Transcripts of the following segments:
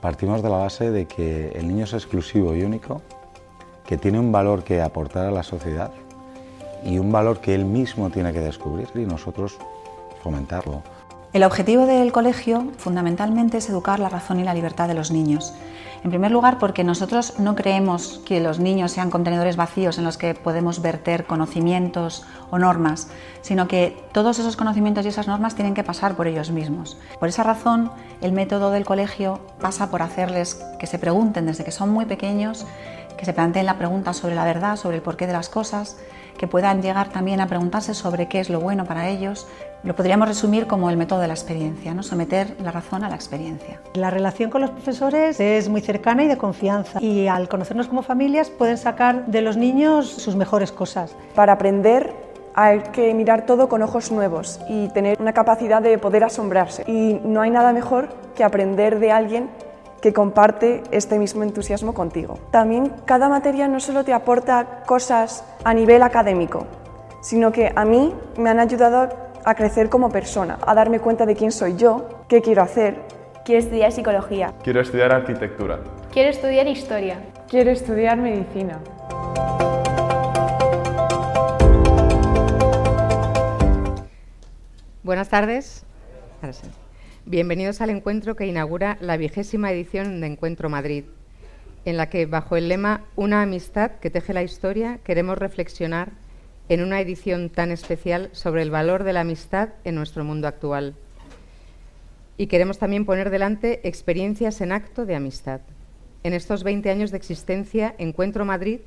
partimos de la base de que el niño es exclusivo y único, que tiene un valor que aportar a la sociedad y un valor que él mismo tiene que descubrir y nosotros fomentarlo. El objetivo del colegio fundamentalmente es educar la razón y la libertad de los niños. En primer lugar, porque nosotros no creemos que los niños sean contenedores vacíos en los que podemos verter conocimientos o normas, sino que todos esos conocimientos y esas normas tienen que pasar por ellos mismos. Por esa razón, el método del colegio pasa por hacerles que se pregunten desde que son muy pequeños, que se planteen la pregunta sobre la verdad, sobre el porqué de las cosas, que puedan llegar también a preguntarse sobre qué es lo bueno para ellos. Lo podríamos resumir como el método de la experiencia, ¿no? someter la razón a la experiencia. La relación con los profesores es muy cercana y de confianza y al conocernos como familias pueden sacar de los niños sus mejores cosas. Para aprender hay que mirar todo con ojos nuevos y tener una capacidad de poder asombrarse. Y no hay nada mejor que aprender de alguien que comparte este mismo entusiasmo contigo. También cada materia no solo te aporta cosas a nivel académico, sino que a mí me han ayudado a crecer como persona, a darme cuenta de quién soy yo, qué quiero hacer. Quiero estudiar psicología. Quiero estudiar arquitectura. Quiero estudiar historia. Quiero estudiar medicina. Buenas tardes. Bienvenidos al encuentro que inaugura la vigésima edición de Encuentro Madrid, en la que, bajo el lema Una amistad que teje la historia, queremos reflexionar en una edición tan especial sobre el valor de la amistad en nuestro mundo actual. Y queremos también poner delante experiencias en acto de amistad. En estos 20 años de existencia, Encuentro Madrid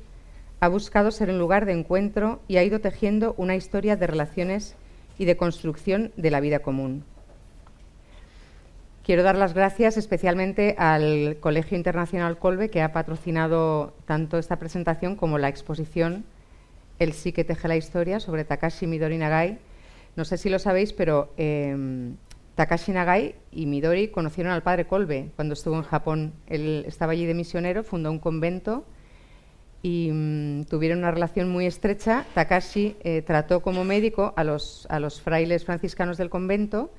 ha buscado ser un lugar de encuentro y ha ido tejiendo una historia de relaciones y de construcción de la vida común. Quiero dar las gracias especialmente al Colegio Internacional Colbe, que ha patrocinado tanto esta presentación como la exposición El sí que teje la historia sobre Takashi Midori Nagai. No sé si lo sabéis, pero eh, Takashi Nagai y Midori conocieron al padre Colbe cuando estuvo en Japón. Él estaba allí de misionero, fundó un convento y mm, tuvieron una relación muy estrecha. Takashi eh, trató como médico a los, a los frailes franciscanos del convento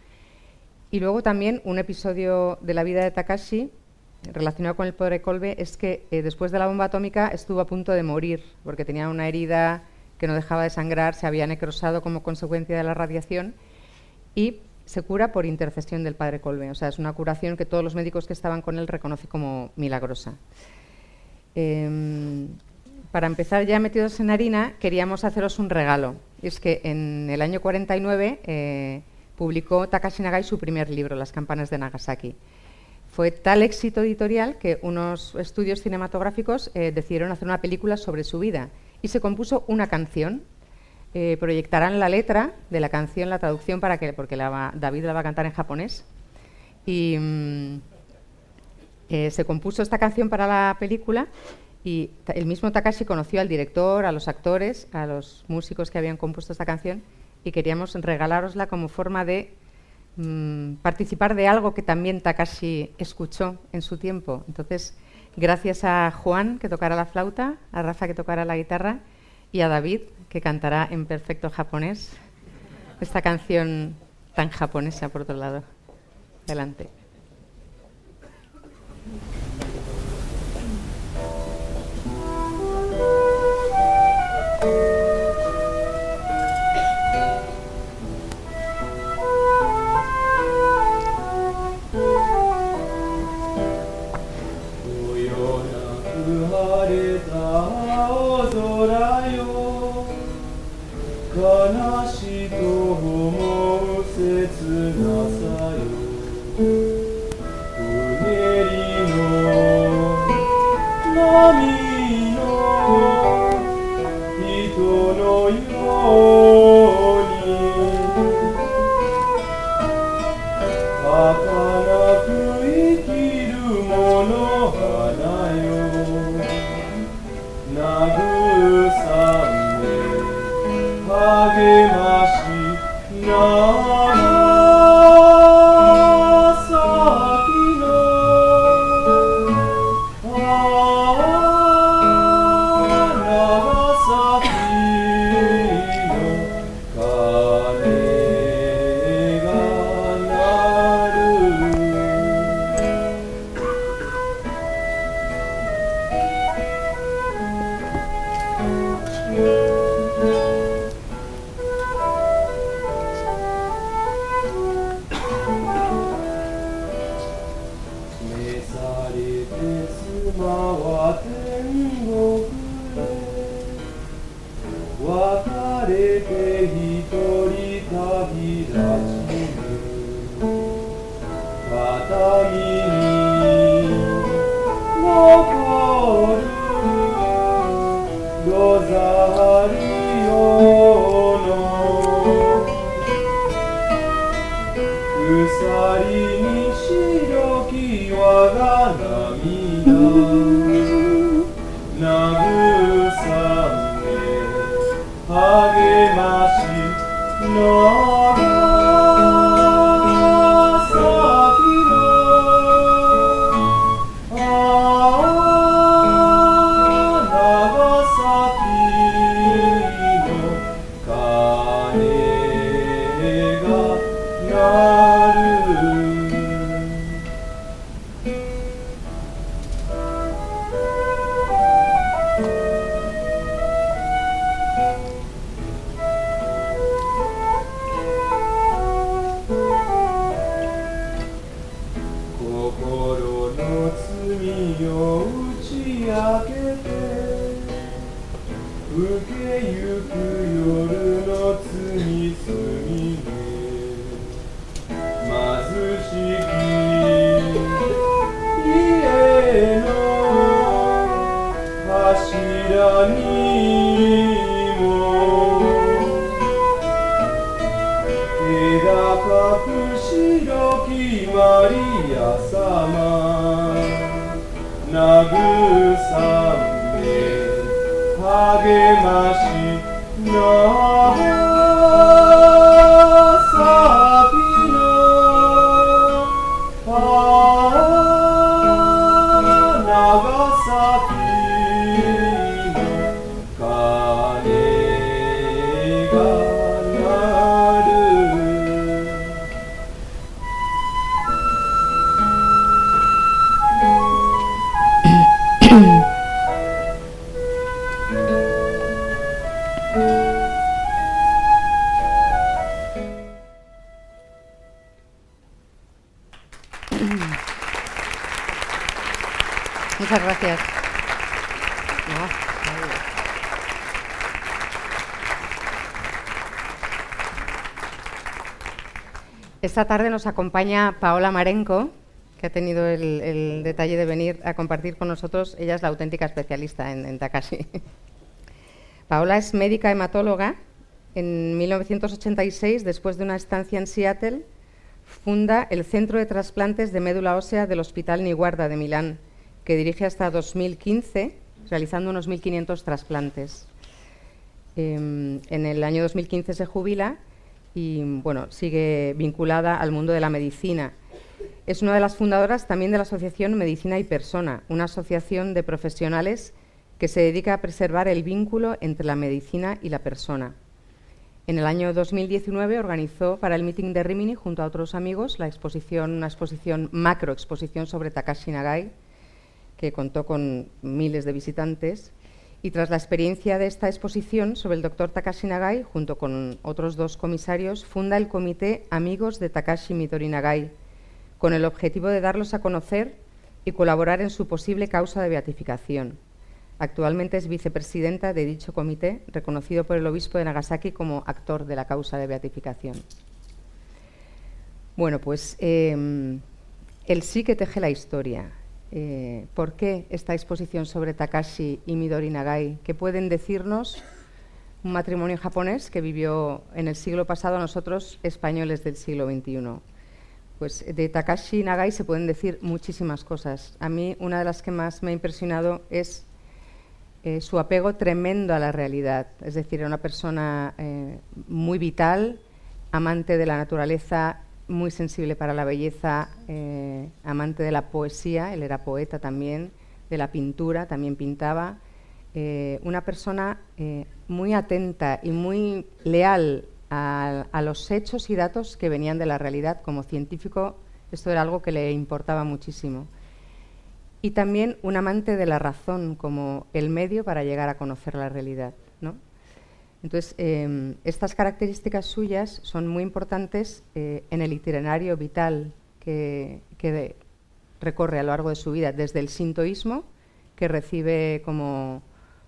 y luego también un episodio de la vida de Takashi relacionado con el pobre Colbe es que eh, después de la bomba atómica estuvo a punto de morir porque tenía una herida que no dejaba de sangrar, se había necrosado como consecuencia de la radiación y se cura por intercesión del padre Colbe. O sea, es una curación que todos los médicos que estaban con él reconocen como milagrosa. Em, para empezar ya metidos en harina, queríamos haceros un regalo. Es que en el año 49 publicó Takashi Nagai su primer libro, Las campanas de Nagasaki. Fue tal éxito editorial que unos estudios cinematográficos eh, decidieron hacer una película sobre su vida y se compuso una canción. Eh, proyectarán la letra de la canción, la traducción, para que, porque David la va a cantar en japonés. Y mm, eh, se compuso esta canción para la película y el mismo Takashi conoció al director, a los actores, a los músicos que habían compuesto esta canción y queríamos regalárosla como forma de mm, participar de algo que también Takashi escuchó en su tiempo. Entonces, gracias a Juan, que tocará la flauta, a Rafa, que tocará la guitarra, y a David, que cantará en perfecto japonés esta canción tan japonesa, por otro lado. Adelante. 畳に残るござるよの」「うさりに白きわが涙慰め励ましの励まし長 Esta tarde nos acompaña Paola Marenco, que ha tenido el, detalle de venir a compartir con nosotros. Ella es la auténtica especialista en, Takashi. Paola es médica hematóloga. En 1986, después de una estancia en Seattle, funda el Centro de Trasplantes de Médula Ósea del Hospital Niguarda de Milán, que dirige hasta 2015, realizando unos 1.500 trasplantes. Eh, en el año 2015 se jubila y bueno, sigue vinculada al mundo de la medicina. Es una de las fundadoras también de la Asociación Medicina y Persona, una asociación de profesionales que se dedica a preservar el vínculo entre la medicina y la persona. En el año 2019 organizó para el meeting de Rimini, junto a otros amigos, la exposición, una exposición, macro exposición sobre Takashi Nagai, que contó con miles de visitantes. Y tras la experiencia de esta exposición sobre el doctor Takashi Nagai, junto con otros dos comisarios, funda el comité Amigos de Takashi Midori Nagai, con el objetivo de darlos a conocer y colaborar en su posible causa de beatificación. Actualmente es vicepresidenta de dicho comité, reconocido por el obispo de Nagasaki como actor de la causa de beatificación. Bueno, pues eh, el sí que teje la historia. Eh, ¿Por qué esta exposición sobre Takashi y Midori Nagai? ¿Qué pueden decirnos un matrimonio japonés que vivió en el siglo pasado, nosotros españoles del siglo XXI? Pues de Takashi Nagai se pueden decir muchísimas cosas. A mí una de las que más me ha impresionado es eh, su apego tremendo a la realidad. Es decir, era una persona eh, muy vital, amante de la naturaleza, muy sensible para la belleza, eh, amante de la poesía, él era poeta también, de la pintura, también pintaba. una persona muy atenta y muy leal a, los hechos y datos que venían de la realidad. Como científico, esto era algo que le importaba muchísimo. Y también un amante de la razón como el medio para llegar a conocer la realidad. ¿no? Entonces, em, estas características suyas son muy importantes eh, en el itinerario vital que, que recorre a lo largo de su vida, desde el sintoísmo, que recibe como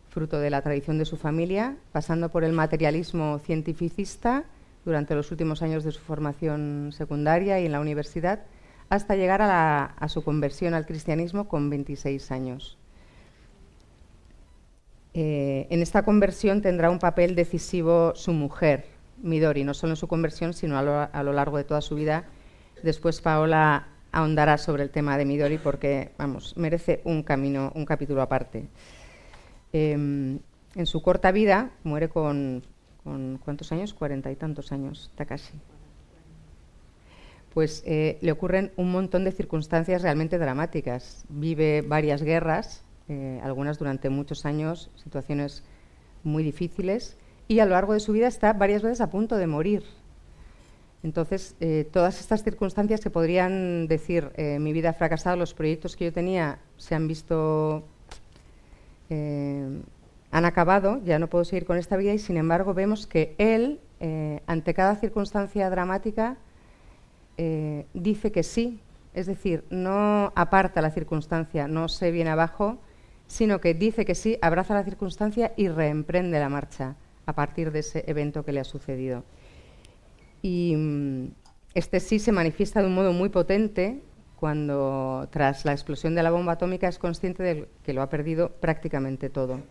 fruto de la tradición de su familia, pasando por el materialismo cientificista durante los últimos años de su formación secundaria y en la universidad, hasta llegar a, su conversión al cristianismo con 26 años. Eh, en esta conversión tendrá un papel decisivo su mujer, Midori, no solo en su conversión, sino a lo, a lo largo de toda su vida. Después Paola ahondará sobre el tema de Midori porque, vamos, merece un camino, un capítulo aparte. Em, en su corta vida muere con, ¿cuántos años? Cuarenta y tantos años, Takashi. Pues eh, le ocurren un montón de circunstancias realmente dramáticas. Vive varias guerras, eh, algunas durante muchos años, situaciones muy difíciles, y a lo largo de su vida está varias veces a punto de morir. Entonces, eh, todas estas circunstancias que podrían decir mi vida ha fracasado, los proyectos que yo tenía se han visto eh, han acabado, ya no puedo seguir con esta vida y sin embargo vemos que él, eh, ante cada circunstancia dramática, eh, dice que sí, es decir, no aparta la circunstancia, no se viene abajo, sino que dice que sí, abraza la circunstancia y reemprende la marcha a partir de ese evento que le ha sucedido. Y mm, este sí se manifiesta de un modo muy potente cuando tras la explosión de la bomba atómica es consciente de que lo ha perdido prácticamente todo.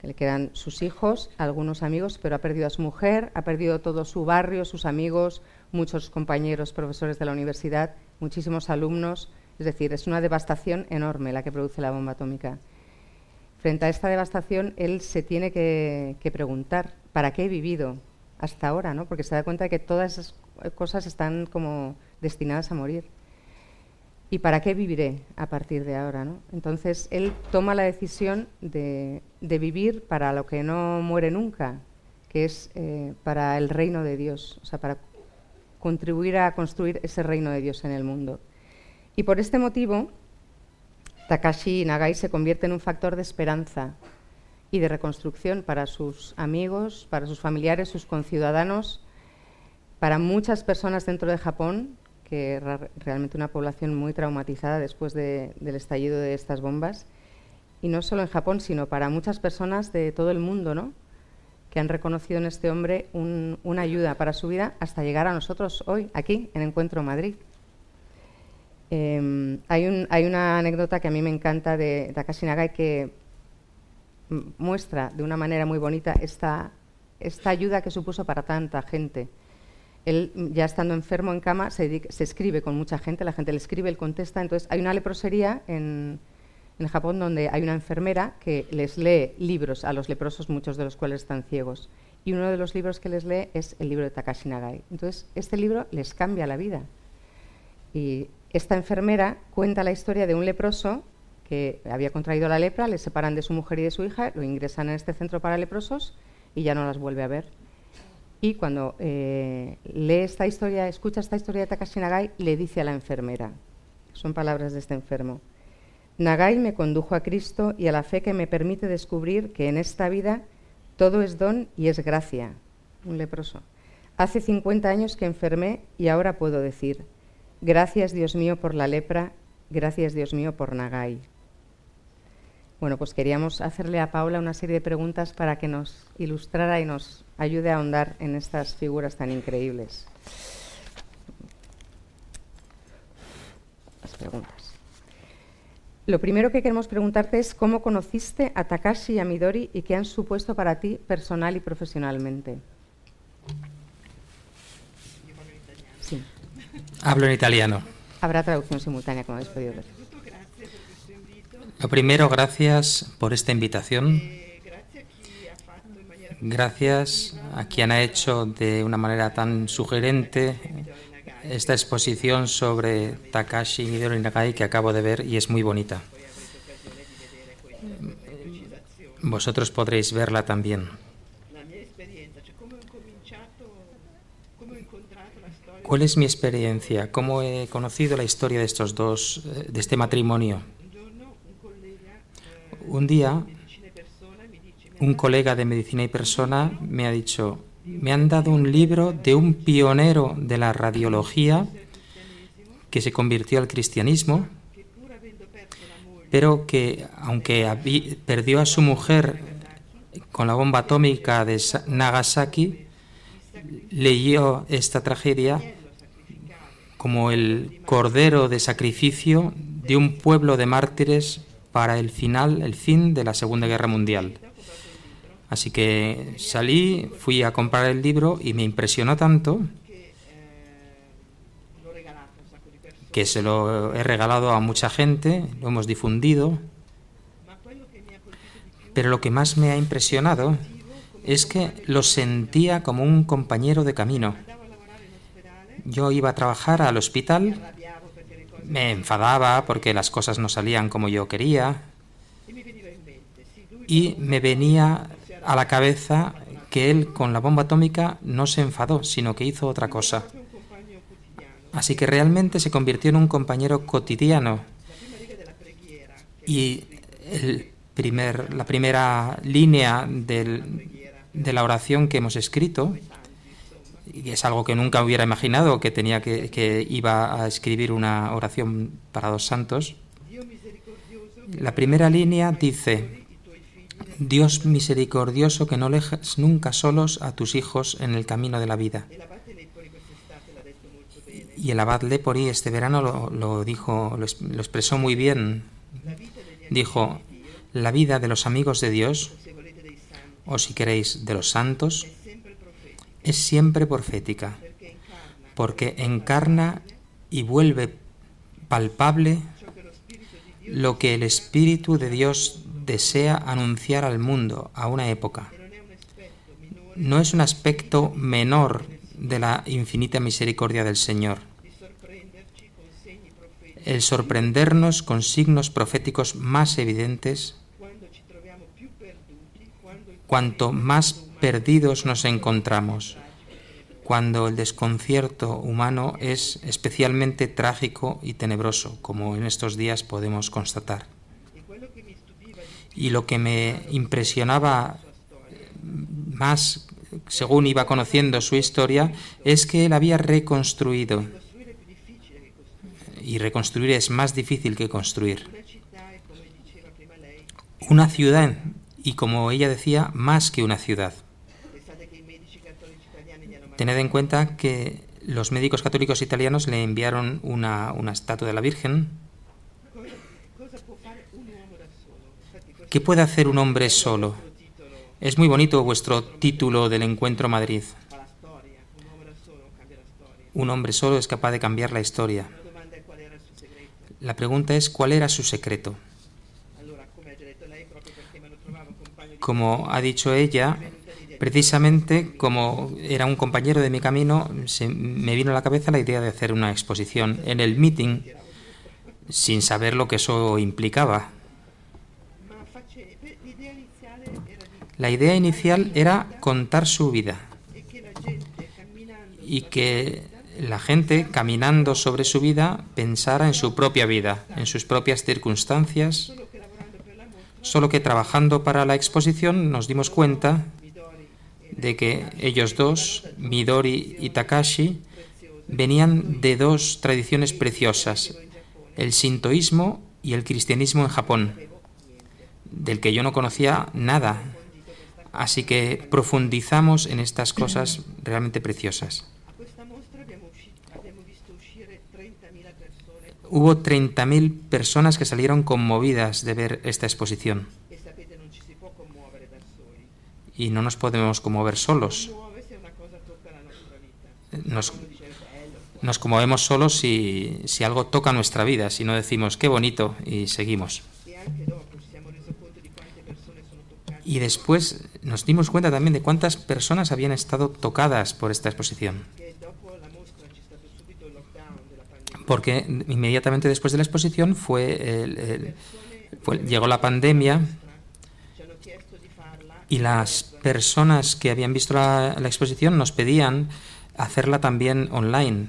Que le quedan sus hijos, algunos amigos, pero ha perdido a su mujer, ha perdido todo su barrio, sus amigos, muchos compañeros, profesores de la universidad, muchísimos alumnos. Es decir, es una devastación enorme la que produce la bomba atómica. Frente a esta devastación, él se tiene que, preguntar, ¿para qué he vivido hasta ahora? ¿no? Porque se da cuenta de que todas esas cosas están como destinadas a morir. ¿Y para qué viviré a partir de ahora? ¿no? Entonces él toma la decisión de, vivir para lo que no muere nunca, que es eh, para el reino de Dios, o sea, para contribuir a construir ese reino de Dios en el mundo. Y por este motivo, Takashi Nagai se convierte en un factor de esperanza y de reconstrucción para sus amigos, para sus familiares, sus conciudadanos, para muchas personas dentro de Japón que realmente una población muy traumatizada después del estallido de estas bombas. Y no solo en Japón, sino para muchas personas de todo el mundo, ¿no? que han reconocido en este hombre una ayuda para su vida hasta llegar a nosotros hoy, aquí, en Encuentro Madrid. Em, hay, hay, una anécdota que a mí me encanta de Takashi Nagai que muestra de una manera muy bonita esta, esta ayuda que supuso para tanta gente él, ya estando enfermo en cama, se, escribe con mucha gente, la gente le escribe, él contesta. Entonces, hay una leprosería en, Japón donde hay una enfermera que les lee libros a los leprosos, muchos de los cuales están ciegos. Y uno de los libros que les lee es el libro de Takashi Nagai. Entonces, este libro les cambia la vida. Y esta enfermera cuenta la historia de un leproso que había contraído la lepra, le separan de su mujer y de su hija, lo ingresan en este centro para leprosos y ya no las vuelve a ver. Y cuando eh, lee esta historia, escucha esta historia de Takashi Nagai, le dice a la enfermera, son palabras de este enfermo, Nagai me condujo a Cristo y a la fe que me permite descubrir que en esta vida todo es don y es gracia. Un leproso. Hace 50 años que enfermé y ahora puedo decir, gracias Dios mío por la lepra, gracias Dios mío por Nagai. Bueno, pues queríamos hacerle a Paula una serie de preguntas para que nos ilustrara y nos ayude a ahondar en estas figuras tan increíbles. Las preguntas. Lo primero que queremos preguntarte es cómo conociste a Takashi y a Midori y qué han supuesto para ti personal y profesionalmente. Sí. Hablo en italiano. Habrá traducción simultánea, como habéis podido ver. Lo primero, gracias por esta invitación. Gracias a quien ha hecho de una manera tan sugerente esta exposición sobre Takashi Midori Nagai que acabo de ver y es muy bonita. Vosotros podréis verla también. ¿Cuál es mi experiencia? ¿Cómo he conocido la historia de estos dos, eh, de este matrimonio? Un día, un colega de medicina y persona me ha dicho, me han dado un libro de un pionero de la radiología que se convirtió al cristianismo, pero que aunque perdió a su mujer con la bomba atómica de Nagasaki, leyó esta tragedia como el cordero de sacrificio de un pueblo de mártires para el final, el fin de la Segunda Guerra Mundial. Así que salí, fui a comprar el libro y me impresionó tanto que se lo he regalado a mucha gente, lo hemos difundido. Pero lo que más me ha impresionado es que lo sentía como un compañero de camino. Yo iba a trabajar al hospital, me enfadaba porque las cosas no salían como yo quería y me venía a la cabeza que él con la bomba atómica no se enfadó, sino que hizo otra cosa. Así que realmente se convirtió en un compañero cotidiano. Y la primera línea de la oración que hemos escrito, y es algo que nunca hubiera imaginado que tenía que, que iba a escribir una oración para dos santos. La primera línea dice, Dios misericordioso que no dejas nunca solos a tus hijos en el camino de la vida. Y el abad Lepori este verano lo, dijo, lo, lo expresó muy bien. Dijo, la vida de los amigos de Dios, o si queréis, de los santos, es siempre profética, porque encarna y vuelve palpable lo que el Espíritu de Dios desea anunciar al mundo, a una época. No es un aspecto menor de la infinita misericordia del Señor. El sorprendernos con signos proféticos más evidentes cuanto más perdidos nos encontramos, cuando el desconcierto humano es especialmente trágico y tenebroso, como en estos días podemos constatar. Y lo que me impresionaba más según iba conociendo su historia es que él había reconstruido. Y reconstruir es más difícil que construir. Una ciudad y como ella decía más que una ciudad tened en cuenta que los médicos católicos italianos le enviaron una, una estatua de la Virgen ¿Qué puede hacer un hombre solo? Es muy bonito vuestro título del Encuentro Madrid. Un hombre solo es capaz de cambiar la historia. La pregunta es cuál era su secreto. Como ha dicho ella, precisamente como era un compañero de mi camino, se me vino a la cabeza la idea de hacer una exposición en el meeting sin saber lo que eso implicaba. La idea inicial era contar su vida y que la gente caminando sobre su vida pensara en su propia vida, en sus propias circunstancias, solo que trabajando para la exposición nos dimos cuenta de que ellos dos, Midori y Takashi, venían de dos tradiciones preciosas, el sintoísmo y el cristianismo en Japón del que yo no conocía nada. Así que profundizamos en estas cosas realmente preciosas. Hubo 30.000 personas que salieron conmovidas de ver esta exposición. Y no nos podemos conmover solos. Nos, nos conmovemos solos si, si algo toca nuestra vida, si no decimos qué bonito y seguimos. Y después nos dimos cuenta también de cuántas personas habían estado tocadas por esta exposición. Porque inmediatamente después de la exposición fue, el- el- fue- llegó la pandemia y las personas que habían visto la, exposición nos pedían hacerla también online.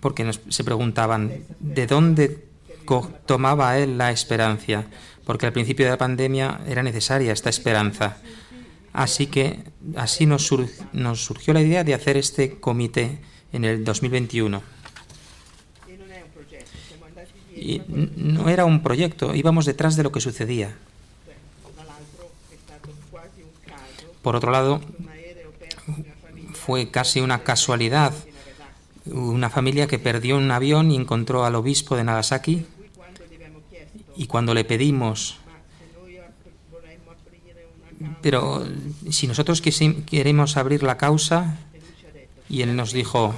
Porque nos- se preguntaban de dónde tomaba él la esperanza. Porque al principio de la pandemia era necesaria esta esperanza. Así que así nos, sur- nos surgió la idea de hacer este comité en el 2021. Y no era un proyecto, íbamos detrás de lo que sucedía. Por otro lado, fue casi una casualidad. Una familia que perdió un avión y encontró al obispo de Nagasaki y cuando le pedimos, pero si nosotros queremos abrir la causa, y él nos dijo,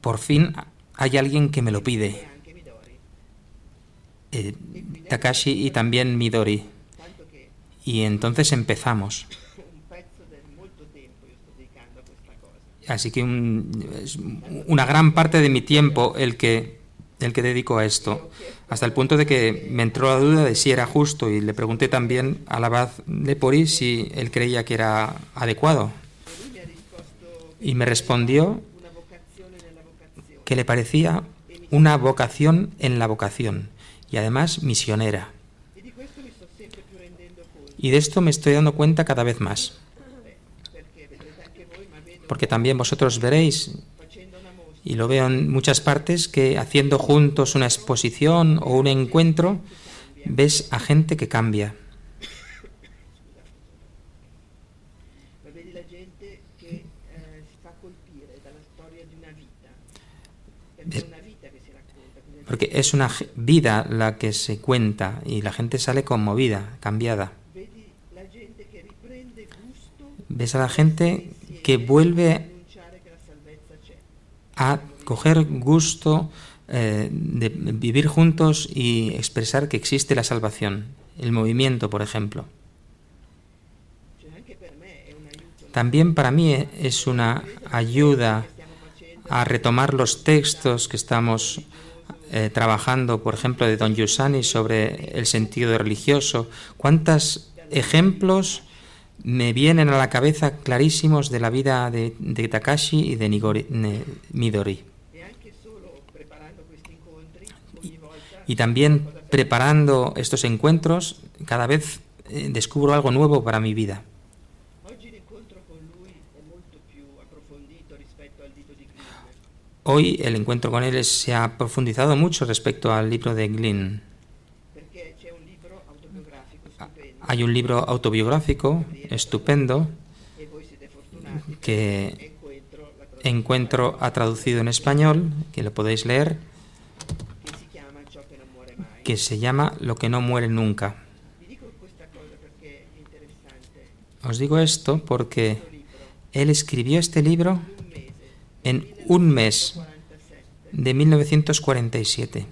por fin hay alguien que me lo pide. Eh, Takashi y también Midori. Y entonces empezamos. Así que es una gran parte de mi tiempo el que, el que dedico a esto. Hasta el punto de que me entró la duda de si era justo y le pregunté también al abad de Pori si él creía que era adecuado. Y me respondió que le parecía una vocación en la vocación y además misionera. Y de esto me estoy dando cuenta cada vez más. Porque también vosotros veréis, y lo veo en muchas partes, que haciendo juntos una exposición o un encuentro, ves a gente que cambia. Porque es una vida la que se cuenta y la gente sale conmovida, cambiada. Ves a la gente que vuelve a coger gusto eh, de vivir juntos y expresar que existe la salvación. El movimiento, por ejemplo. También para mí es una ayuda a retomar los textos que estamos eh, trabajando, por ejemplo, de Don Yusani sobre el sentido religioso. ¿Cuántos ejemplos me vienen a la cabeza clarísimos de la vida de, de Takashi y de Nigori- ne- Midori? Y, también preparando estos encuentros, cada vez eh, descubro algo nuevo para mi vida. Hoy el encuentro con él se ha profundizado mucho respecto al libro de Glynn. Hay un libro autobiográfico estupendo que Encuentro ha traducido en español, que lo podéis leer, que se llama Lo que no muere nunca. Os digo esto porque él escribió este libro en un mes de 1947,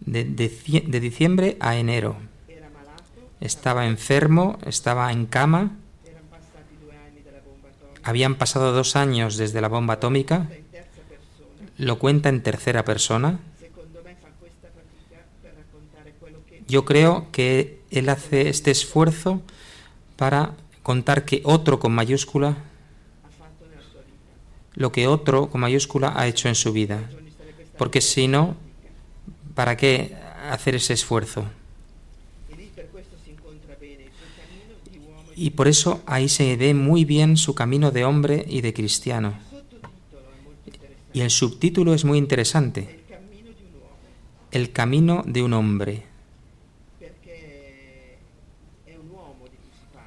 de, de de diciembre a enero. Estaba enfermo, estaba en cama, habían pasado dos años desde la bomba atómica, lo cuenta en tercera persona. Yo creo que él hace este esfuerzo para contar que otro con mayúscula, lo que otro con mayúscula ha hecho en su vida. Porque si no, ¿para qué hacer ese esfuerzo? Y por eso ahí se ve muy bien su camino de hombre y de cristiano. Y el subtítulo es muy interesante. el camino de un hombre.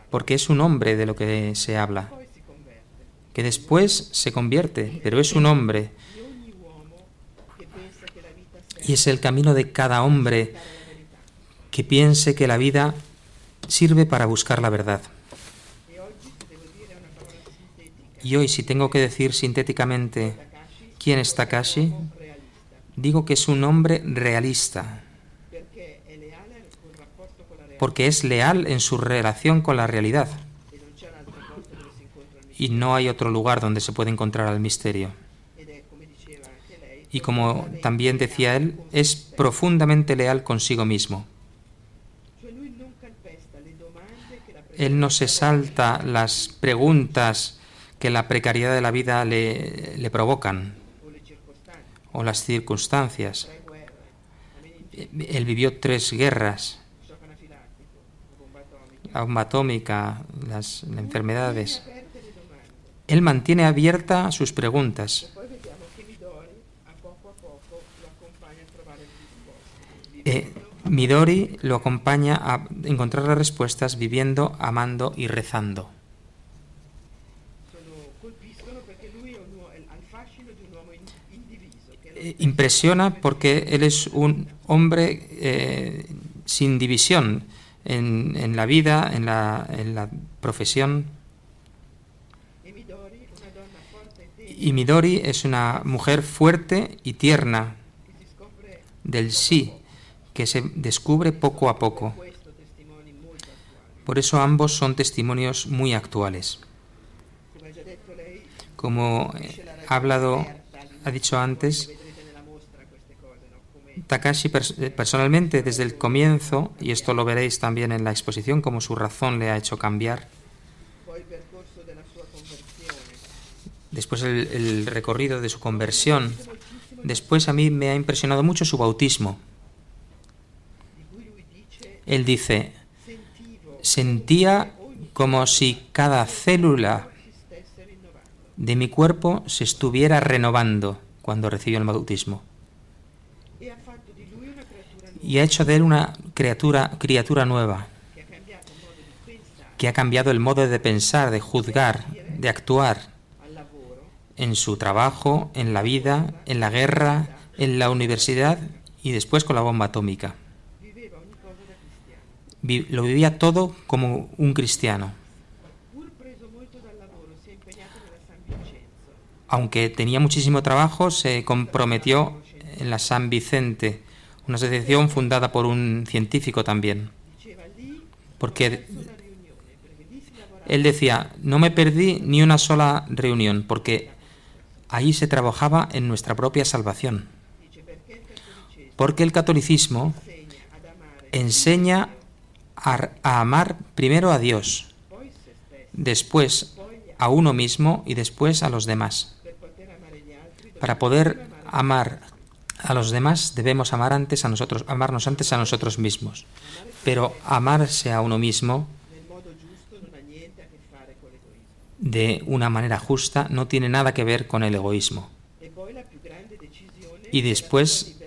Porque es un hombre de lo que se habla. Que después se convierte, pero es un hombre. Y es el camino de cada hombre que piense que la vida sirve para buscar la verdad. Y hoy, si tengo que decir sintéticamente quién es Takashi, digo que es un hombre realista, porque es leal en su relación con la realidad. Y no hay otro lugar donde se puede encontrar al misterio. Y como también decía él, es profundamente leal consigo mismo. Él no se salta las preguntas que la precariedad de la vida le, le provocan o las circunstancias. Él vivió tres guerras, la bomba atómica, las, enfermedades. Él mantiene abierta sus preguntas. Eh, Midori lo acompaña a encontrar las respuestas viviendo, amando y rezando. Impresiona porque él es un hombre eh, sin división en, la vida, en la, en la profesión. Y Midori es una mujer fuerte y tierna del sí que se descubre poco a poco. Por eso ambos son testimonios muy actuales. Como ha hablado, ha dicho antes, Takashi personalmente desde el comienzo, y esto lo veréis también en la exposición, como su razón le ha hecho cambiar, después el, el recorrido de su conversión, después a mí me ha impresionado mucho su bautismo. Él dice, sentía como si cada célula de mi cuerpo se estuviera renovando cuando recibió el bautismo. Y ha hecho de él una criatura, criatura nueva, que ha cambiado el modo de pensar, de juzgar, de actuar en su trabajo, en la vida, en la guerra, en la universidad y después con la bomba atómica. Lo vivía todo como un cristiano. Aunque tenía muchísimo trabajo, se comprometió en la San Vicente, una asociación fundada por un científico también. Porque él decía, no me perdí ni una sola reunión, porque ahí se trabajaba en nuestra propia salvación. Porque el catolicismo enseña a, a, amar primero a Dios, después a uno mismo y después a los demás. Para poder amar a los demás debemos amar antes a nosotros, amarnos antes a nosotros mismos. Pero amarse a uno mismo de una manera justa no tiene nada que ver con el egoísmo. Y después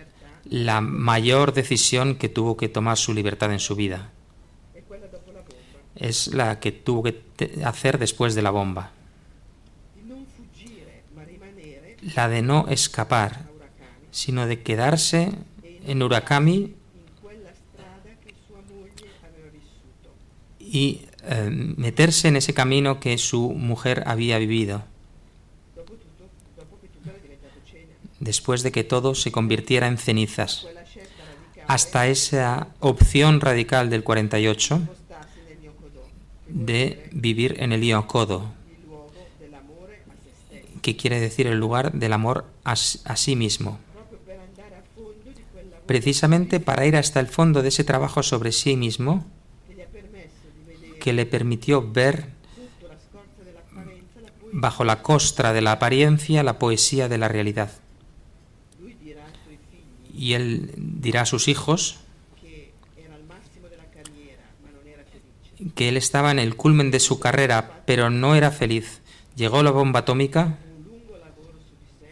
la mayor decisión que tuvo que tomar su libertad en su vida es la que tuvo que hacer después de la bomba. La de no escapar, sino de quedarse en Urakami y eh, meterse en ese camino que su mujer había vivido. Después de que todo se convirtiera en cenizas, hasta esa opción radical del 48 de vivir en el Iokodo, que quiere decir el lugar del amor a, a sí mismo precisamente para ir hasta el fondo de ese trabajo sobre sí mismo que le permitió ver bajo la costra de la apariencia la poesía de la realidad. Y él dirá a sus hijos que él estaba en el culmen de su carrera, pero no era feliz. Llegó la bomba atómica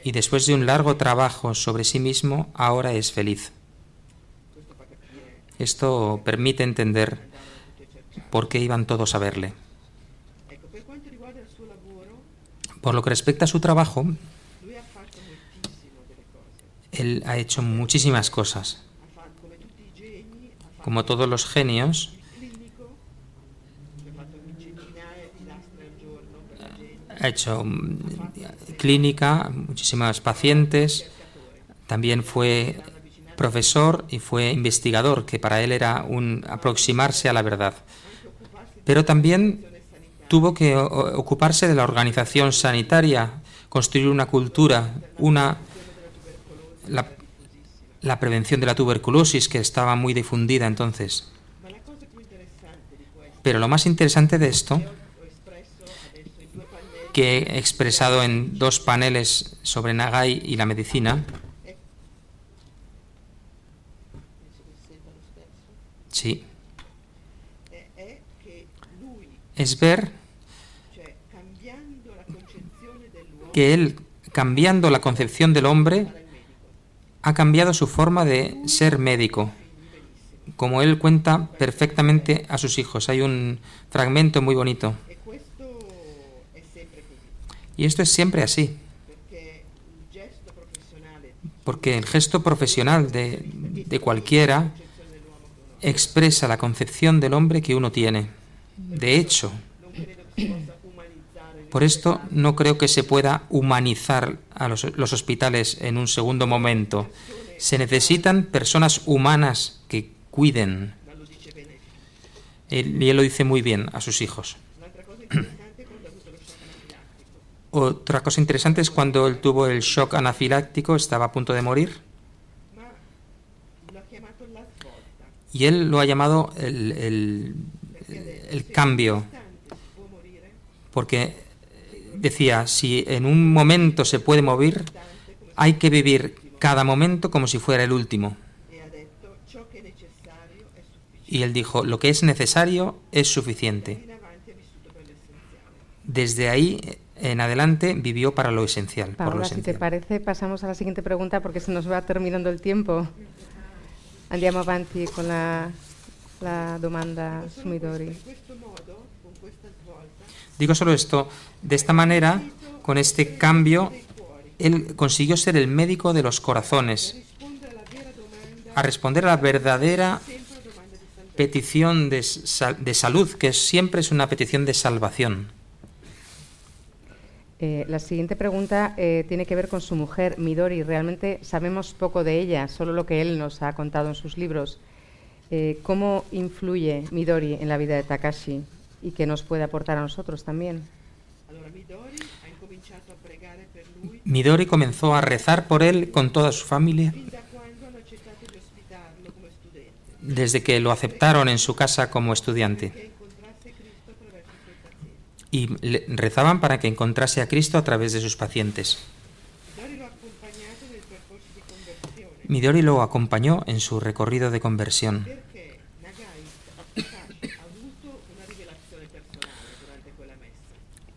y después de un largo trabajo sobre sí mismo, ahora es feliz. Esto permite entender por qué iban todos a verle. Por lo que respecta a su trabajo, él ha hecho muchísimas cosas. Como todos los genios, ha hecho mm, clínica, muchísimas pacientes, también fue profesor y fue investigador, que para él era un aproximarse a la verdad. Pero también tuvo que ocuparse de la organización sanitaria, construir una cultura, una la, la prevención de la tuberculosis que estaba muy difundida entonces. Pero lo más interesante de esto que he expresado en dos paneles sobre Nagai y la medicina. Sí. Es ver que él, cambiando la concepción del hombre, ha cambiado su forma de ser médico. Como él cuenta perfectamente a sus hijos. Hay un fragmento muy bonito. Y esto es siempre así. Porque el gesto profesional de, de, cualquiera expresa la concepción del hombre que uno tiene. De hecho, por esto no creo que se pueda humanizar a los, hospitales en un segundo momento. Se necesitan personas humanas que cuiden. Y él lo dice muy bien a sus hijos. Otra cosa interesante es cuando él tuvo el shock anafiláctico, estaba a punto de morir. Y él lo ha llamado el, el, el cambio, porque decía, si en un momento se puede morir, hay que vivir cada momento como si fuera el último. Y él dijo, lo que es necesario es suficiente. Desde ahí en adelante vivió para lo esencial. Paola, por lo si esencial. te parece, pasamos a la siguiente pregunta porque se nos va terminando el tiempo. Andiamo avanti con la, la domanda su Midori. Digo solo esto, de esta manera, con este cambio, él consiguió ser el médico de los corazones, a responder a la verdadera petición de, sa- de salud, que siempre es una petición de salvación. Eh, la siguiente pregunta eh, tiene que ver con su mujer, Midori. Realmente sabemos poco de ella, solo lo que él nos ha contado en sus libros. Eh, ¿Cómo influye Midori en la vida de Takashi y qué nos puede aportar a nosotros también? Midori comenzó a rezar por él con toda su familia desde que lo aceptaron en su casa como estudiante. Y rezaban para que encontrase a Cristo a través de sus pacientes. Midori lo acompañó en su recorrido de conversión.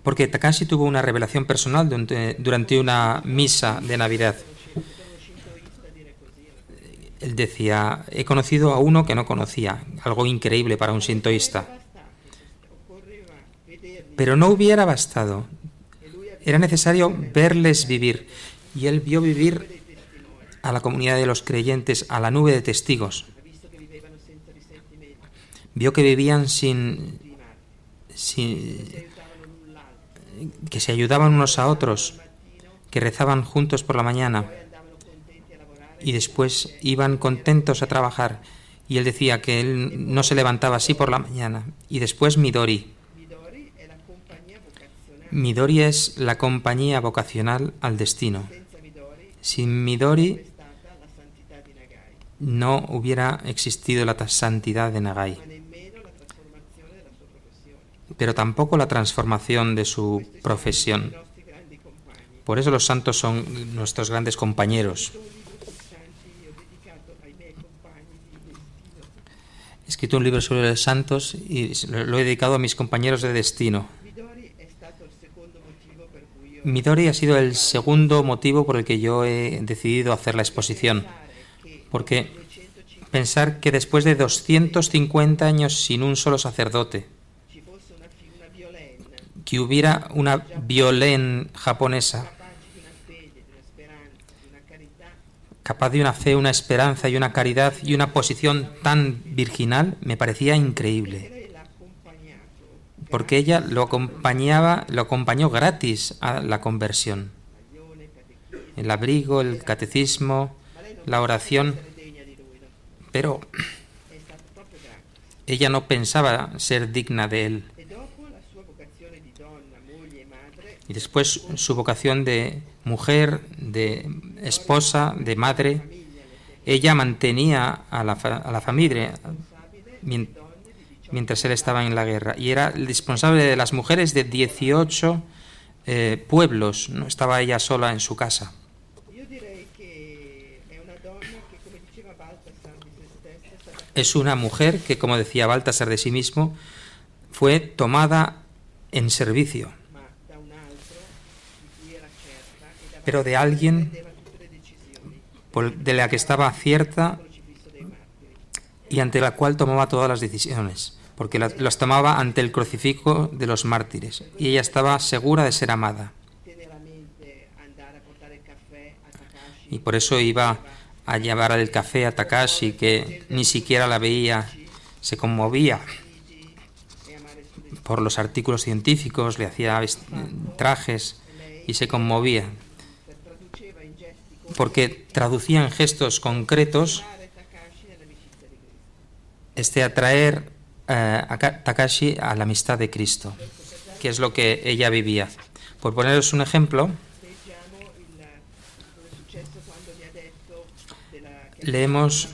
Porque Takashi tuvo una revelación personal durante una misa de Navidad. Él decía, he conocido a uno que no conocía, algo increíble para un sintoísta. Pero no hubiera bastado. Era necesario verles vivir. Y él vio vivir a la comunidad de los creyentes, a la nube de testigos. Vio que vivían sin, sin que se ayudaban unos a otros, que rezaban juntos por la mañana y después iban contentos a trabajar. Y él decía que él no se levantaba así por la mañana. Y después Midori. Midori es la compañía vocacional al destino. Sin Midori no hubiera existido la santidad de Nagai, pero tampoco la transformación de su profesión. Por eso los santos son nuestros grandes compañeros. He escrito un libro sobre los santos y lo he dedicado a mis compañeros de destino. Midori ha sido el segundo motivo por el que yo he decidido hacer la exposición, porque pensar que después de 250 años sin un solo sacerdote, que hubiera una violén japonesa capaz de una fe, una esperanza y una caridad y una posición tan virginal, me parecía increíble. Porque ella lo acompañaba, lo acompañó gratis a la conversión. El abrigo, el catecismo, la oración. Pero ella no pensaba ser digna de él. Y después su vocación de mujer, de esposa, de madre, ella mantenía a la, a la familia mientras él estaba en la guerra. Y era el responsable de las mujeres de 18 eh, pueblos, no estaba ella sola en su casa. Es una mujer que, como decía Baltasar de sí mismo, fue tomada en servicio. Pero de alguien de la que estaba cierta y ante la cual tomaba todas las decisiones, porque las tomaba ante el crucifijo de los mártires, y ella estaba segura de ser amada. Y por eso iba a llevar el café a Takashi, que ni siquiera la veía, se conmovía por los artículos científicos, le hacía trajes y se conmovía porque traducía en gestos concretos este atraer a Takashi a la amistad de Cristo, que es lo que ella vivía. Por poneros un ejemplo, leemos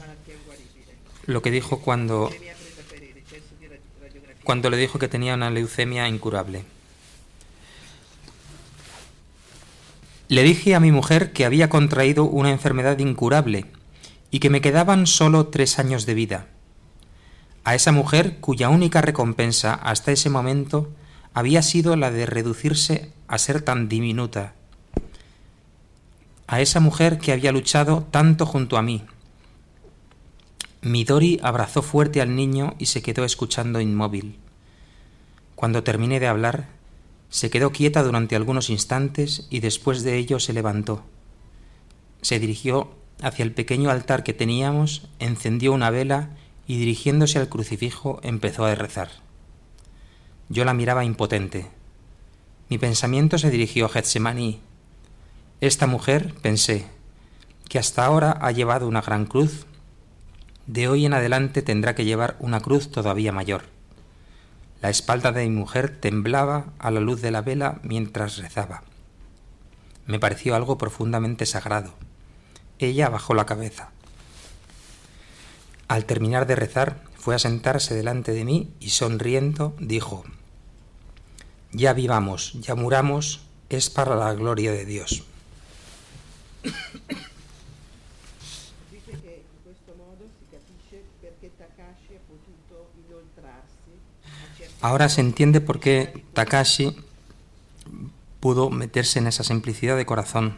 lo que dijo cuando, cuando le dijo que tenía una leucemia incurable. Le dije a mi mujer que había contraído una enfermedad incurable y que me quedaban solo tres años de vida. A esa mujer cuya única recompensa hasta ese momento había sido la de reducirse a ser tan diminuta. A esa mujer que había luchado tanto junto a mí. Midori abrazó fuerte al niño y se quedó escuchando inmóvil. Cuando terminé de hablar, se quedó quieta durante algunos instantes y después de ello se levantó. Se dirigió hacia el pequeño altar que teníamos, encendió una vela y dirigiéndose al crucifijo empezó a rezar. Yo la miraba impotente. Mi pensamiento se dirigió a Getsemaní. Esta mujer, pensé, que hasta ahora ha llevado una gran cruz, de hoy en adelante tendrá que llevar una cruz todavía mayor. La espalda de mi mujer temblaba a la luz de la vela mientras rezaba. Me pareció algo profundamente sagrado. Ella bajó la cabeza. Al terminar de rezar, fue a sentarse delante de mí y sonriendo dijo, Ya vivamos, ya muramos, es para la gloria de Dios. Ahora se entiende por qué Takashi pudo meterse en esa simplicidad de corazón,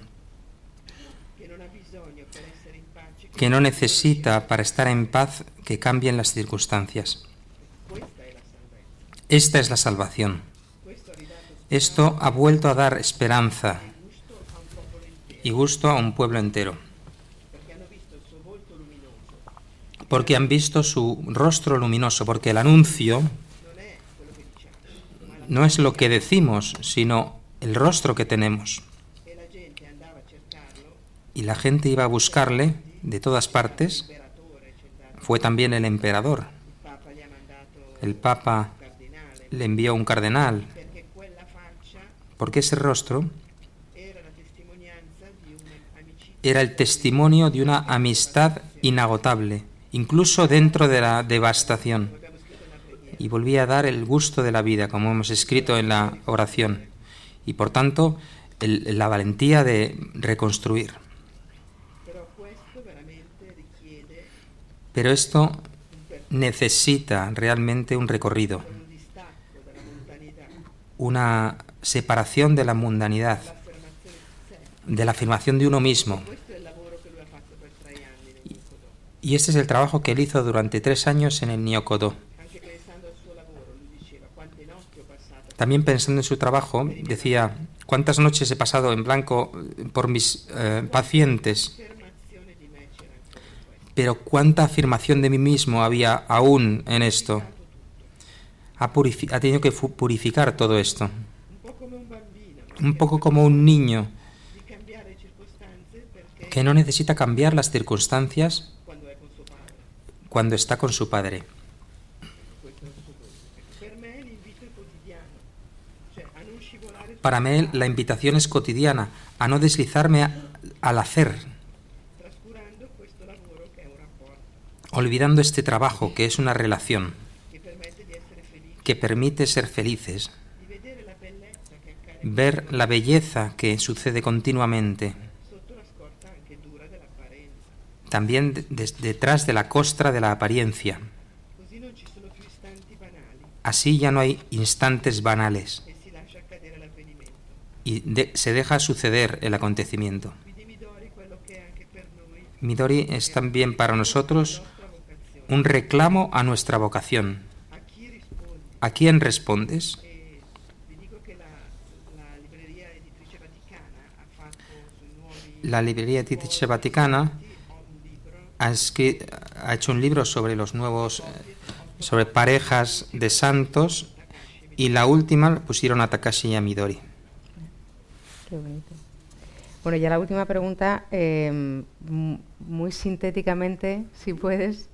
que no necesita para estar en paz que cambien las circunstancias. Esta es la salvación. Esto ha vuelto a dar esperanza y gusto a un pueblo entero. Porque han visto su rostro luminoso, porque el anuncio no es lo que decimos, sino el rostro que tenemos. Y la gente iba a buscarle de todas partes. Fue también el emperador. El papa le envió un cardenal. Porque ese rostro era el testimonio de una amistad inagotable, incluso dentro de la devastación y volvía a dar el gusto de la vida, como hemos escrito en la oración, y por tanto la valentía de reconstruir. Pero esto necesita realmente un recorrido, una separación de la mundanidad, de la afirmación de uno mismo. Y este es el trabajo que él hizo durante tres años en el Nyokodo. También pensando en su trabajo, decía, ¿cuántas noches he pasado en blanco por mis eh, pacientes? Pero cuánta afirmación de mí mismo había aún en esto. Ha, ha tenido que purificar todo esto. Un poco como un niño que no necesita cambiar las circunstancias cuando está con su padre. Para mí la invitación es cotidiana, a no deslizarme al hacer, olvidando este trabajo que es una relación, que permite ser felices, ver la belleza que sucede continuamente, también detrás de la costra de la apariencia. Así ya no hay instantes banales y se deja suceder el acontecimiento. Midori es también para nosotros un reclamo a nuestra vocación. ¿A quién respondes? La librería editrice vaticana ha, escri- ha hecho un libro sobre los nuevos, eh, sobre parejas de santos y la última pusieron a Takashi Yamidori. Qué bonito. Bueno, ya la última pregunta, eh, muy sintéticamente, si puedes.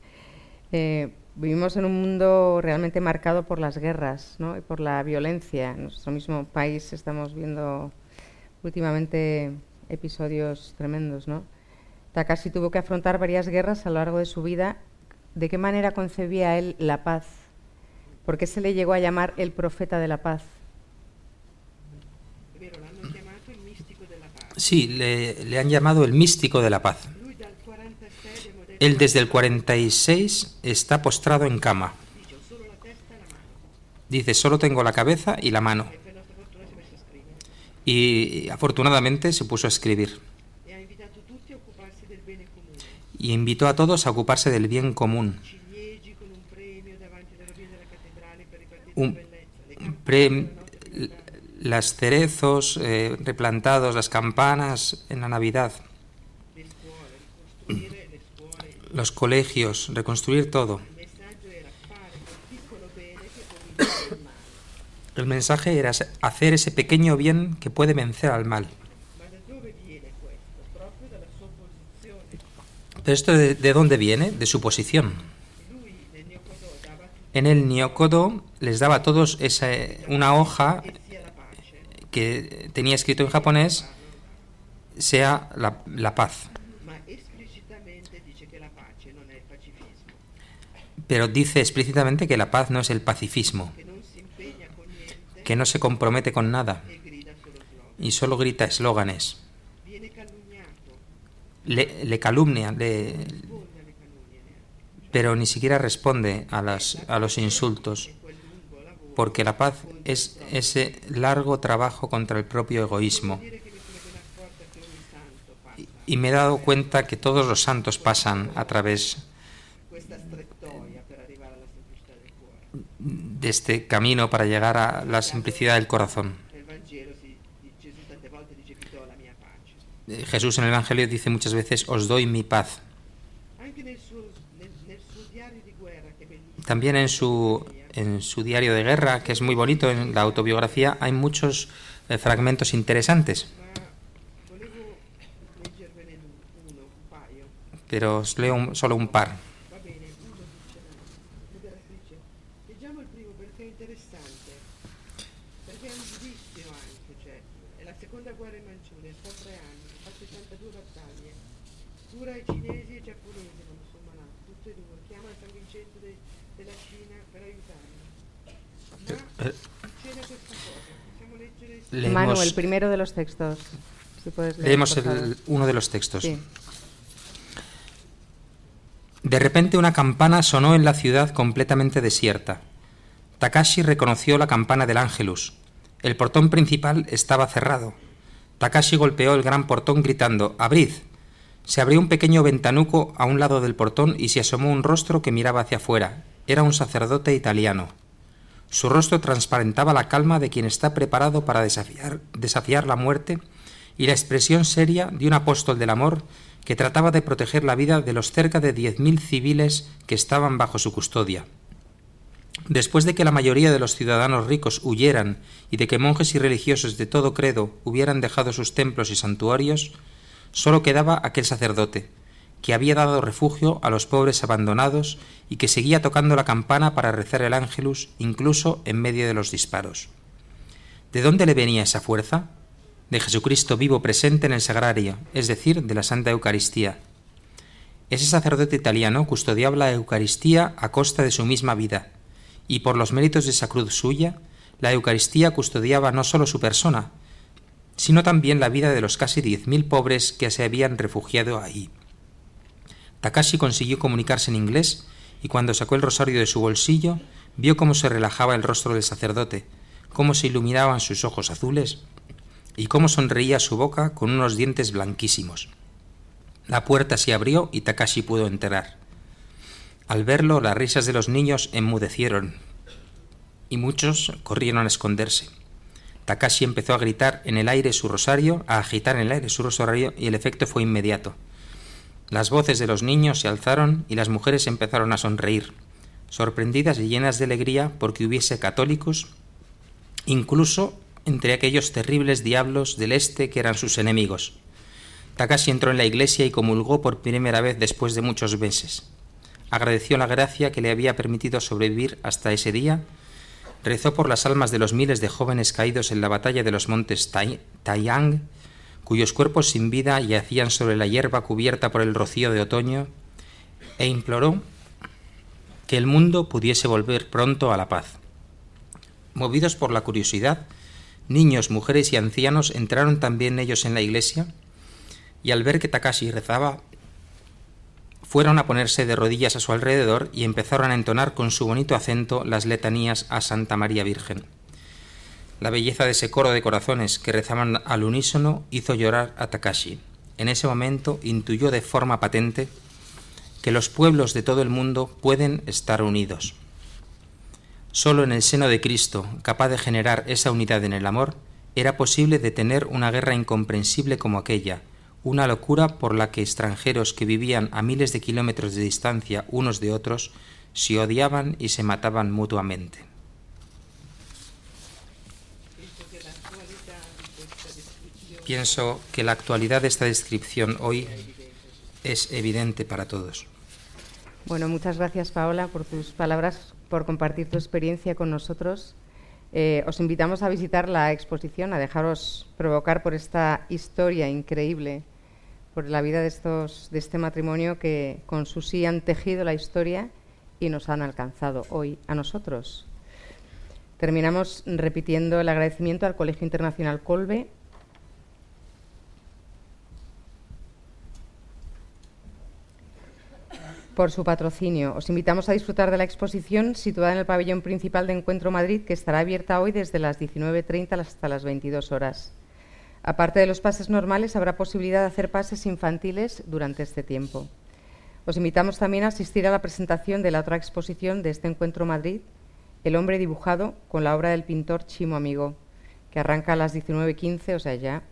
Eh, vivimos en un mundo realmente marcado por las guerras ¿no? y por la violencia. En nuestro mismo país estamos viendo últimamente episodios tremendos. ¿no? Takashi tuvo que afrontar varias guerras a lo largo de su vida. ¿De qué manera concebía él la paz? ¿Por qué se le llegó a llamar el profeta de la paz? Sí, le, le han llamado el místico de la paz. Él desde el 46 está postrado en cama. Dice, solo tengo la cabeza y la mano. Y afortunadamente se puso a escribir. Y invitó a todos a ocuparse del bien común. Las cerezos eh, replantados, las campanas en la Navidad, los colegios, reconstruir todo. El mensaje era hacer ese pequeño bien que puede vencer al mal. Pero esto de, de dónde viene? De su posición. En el Nyokodo les daba a todos esa, una hoja que tenía escrito en japonés, sea la paz. Pero dice explícitamente que la paz no es el pacifismo, que no se compromete con nada y solo grita eslóganes. Le, calumnia, pero ni siquiera responde a, a los insultos, porque la paz es ese largo trabajo contra el propio egoísmo. Y, y me he dado cuenta que todos los santos pasan a través de este camino para llegar a la simplicidad del corazón. Jesús en el Evangelio dice muchas veces, os doy mi paz. También en su, en su diario de guerra, que es muy bonito, en la autobiografía, hay muchos eh, fragmentos interesantes. Pero os leo un, solo un par. Leemos, Manu, el primero de los textos. Si puedes leer, leemos el, uno de los textos. Sí. De repente una campana sonó en la ciudad completamente desierta. Takashi reconoció la campana del Ángelus. El portón principal estaba cerrado. Takashi golpeó el gran portón gritando ¡Abrid! Se abrió un pequeño ventanuco a un lado del portón y se asomó un rostro que miraba hacia afuera. Era un sacerdote italiano. Su rostro transparentaba la calma de quien está preparado para desafiar, desafiar la muerte y la expresión seria de un apóstol del amor que trataba de proteger la vida de los cerca de diez mil civiles que estaban bajo su custodia. Después de que la mayoría de los ciudadanos ricos huyeran y de que monjes y religiosos de todo credo hubieran dejado sus templos y santuarios, sólo quedaba aquel sacerdote, que había dado refugio a los pobres abandonados y que seguía tocando la campana para rezar el ángelus incluso en medio de los disparos. ¿De dónde le venía esa fuerza? De Jesucristo vivo presente en el sagrario, es decir, de la Santa Eucaristía. Ese sacerdote italiano custodiaba la Eucaristía a costa de su misma vida, y por los méritos de esa cruz suya, la Eucaristía custodiaba no solo su persona, sino también la vida de los casi diez mil pobres que se habían refugiado ahí. Takashi consiguió comunicarse en inglés y cuando sacó el rosario de su bolsillo vio cómo se relajaba el rostro del sacerdote, cómo se iluminaban sus ojos azules y cómo sonreía su boca con unos dientes blanquísimos. La puerta se abrió y Takashi pudo entrar. Al verlo, las risas de los niños enmudecieron y muchos corrieron a esconderse. Takashi empezó a gritar en el aire su rosario, a agitar en el aire su rosario y el efecto fue inmediato. Las voces de los niños se alzaron y las mujeres empezaron a sonreír, sorprendidas y llenas de alegría porque hubiese católicos, incluso entre aquellos terribles diablos del este que eran sus enemigos. Takashi entró en la iglesia y comulgó por primera vez después de muchos meses. Agradeció la gracia que le había permitido sobrevivir hasta ese día, rezó por las almas de los miles de jóvenes caídos en la batalla de los montes Taiyang cuyos cuerpos sin vida yacían sobre la hierba cubierta por el rocío de otoño, e imploró que el mundo pudiese volver pronto a la paz. Movidos por la curiosidad, niños, mujeres y ancianos entraron también ellos en la iglesia, y al ver que Takashi rezaba, fueron a ponerse de rodillas a su alrededor y empezaron a entonar con su bonito acento las letanías a Santa María Virgen. La belleza de ese coro de corazones que rezaban al unísono hizo llorar a Takashi. En ese momento intuyó de forma patente que los pueblos de todo el mundo pueden estar unidos. Solo en el seno de Cristo, capaz de generar esa unidad en el amor, era posible detener una guerra incomprensible como aquella, una locura por la que extranjeros que vivían a miles de kilómetros de distancia unos de otros se odiaban y se mataban mutuamente. Pienso que la actualidad de esta descripción hoy es evidente para todos. Bueno, muchas gracias Paola por tus palabras, por compartir tu experiencia con nosotros. Eh, os invitamos a visitar la exposición, a dejaros provocar por esta historia increíble, por la vida de, estos, de este matrimonio que con su sí han tejido la historia y nos han alcanzado hoy a nosotros. Terminamos repitiendo el agradecimiento al Colegio Internacional Colbe por su patrocinio. Os invitamos a disfrutar de la exposición situada en el pabellón principal de Encuentro Madrid, que estará abierta hoy desde las 19.30 hasta las 22 horas. Aparte de los pases normales, habrá posibilidad de hacer pases infantiles durante este tiempo. Os invitamos también a asistir a la presentación de la otra exposición de este Encuentro Madrid, El hombre dibujado, con la obra del pintor Chimo Amigo, que arranca a las 19.15, o sea, ya,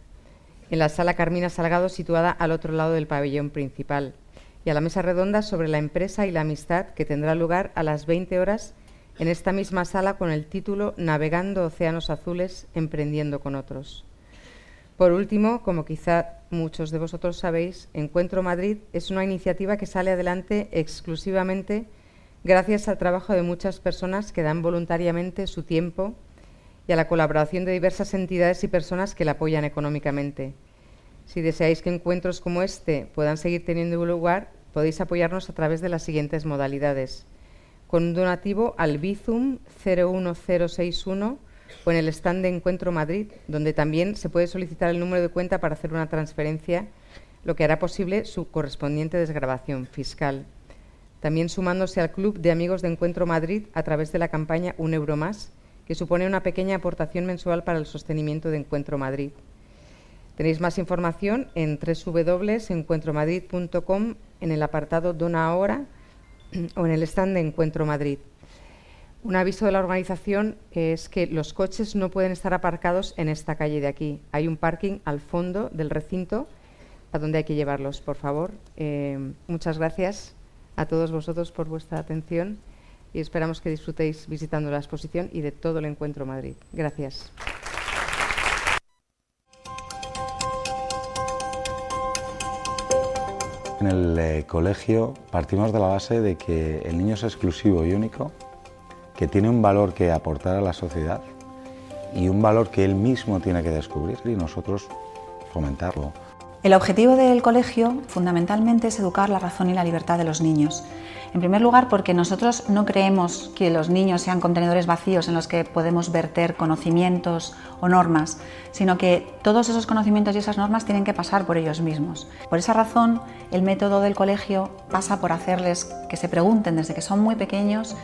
en la sala Carmina Salgado, situada al otro lado del pabellón principal y a la mesa redonda sobre la empresa y la amistad que tendrá lugar a las 20 horas en esta misma sala con el título Navegando Océanos Azules, emprendiendo con otros. Por último, como quizá muchos de vosotros sabéis, Encuentro Madrid es una iniciativa que sale adelante exclusivamente gracias al trabajo de muchas personas que dan voluntariamente su tiempo y a la colaboración de diversas entidades y personas que la apoyan económicamente. Si deseáis que encuentros como este puedan seguir teniendo lugar, podéis apoyarnos a través de las siguientes modalidades. Con un donativo al Bizum 01061 o en el stand de Encuentro Madrid, donde también se puede solicitar el número de cuenta para hacer una transferencia, lo que hará posible su correspondiente desgrabación fiscal. También sumándose al Club de Amigos de Encuentro Madrid a través de la campaña Un Euro Más, que supone una pequeña aportación mensual para el sostenimiento de Encuentro Madrid. Tenéis más información en www.encuentromadrid.com en el apartado Dona Ahora o en el stand de Encuentro Madrid. Un aviso de la organización es que los coches no pueden estar aparcados en esta calle de aquí. Hay un parking al fondo del recinto a donde hay que llevarlos, por favor. Eh, muchas gracias a todos vosotros por vuestra atención y esperamos que disfrutéis visitando la exposición y de todo el Encuentro Madrid. Gracias. En el eh, colegio partimos de la base de que el niño es exclusivo y único, que tiene un valor que aportar a la sociedad y un valor que él mismo tiene que descubrir y nosotros fomentarlo. El objetivo del colegio fundamentalmente es educar la razón y la libertad de los niños. En primer lugar, porque nosotros no creemos que los niños sean contenedores vacíos en los que podemos verter conocimientos o normas, sino que todos esos conocimientos y esas normas tienen que pasar por ellos mismos. Por esa razón, el método del colegio pasa por hacerles que se pregunten desde que son muy pequeños,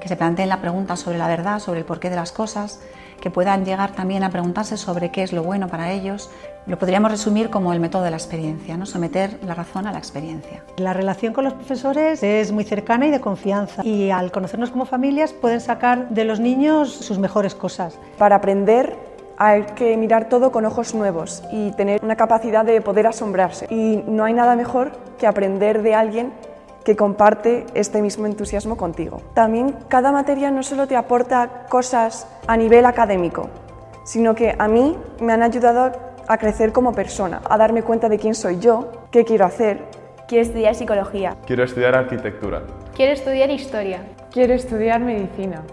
que se planteen la pregunta sobre la verdad, sobre el porqué de las cosas, que puedan llegar también a preguntarse sobre qué es lo bueno para ellos. Lo podríamos resumir como el método de la experiencia, ¿no? someter la razón a la experiencia. La relación con los profesores es muy cercana y de confianza y al conocernos como familias pueden sacar de los niños sus mejores cosas. Para aprender hay que mirar todo con ojos nuevos y tener una capacidad de poder asombrarse. Y no hay nada mejor que aprender de alguien que comparte este mismo entusiasmo contigo. También cada materia no solo te aporta cosas a nivel académico, sino que a mí me han ayudado a crecer como persona, a darme cuenta de quién soy yo, qué quiero hacer. Quiero estudiar psicología. Quiero estudiar arquitectura. Quiero estudiar historia. Quiero estudiar medicina.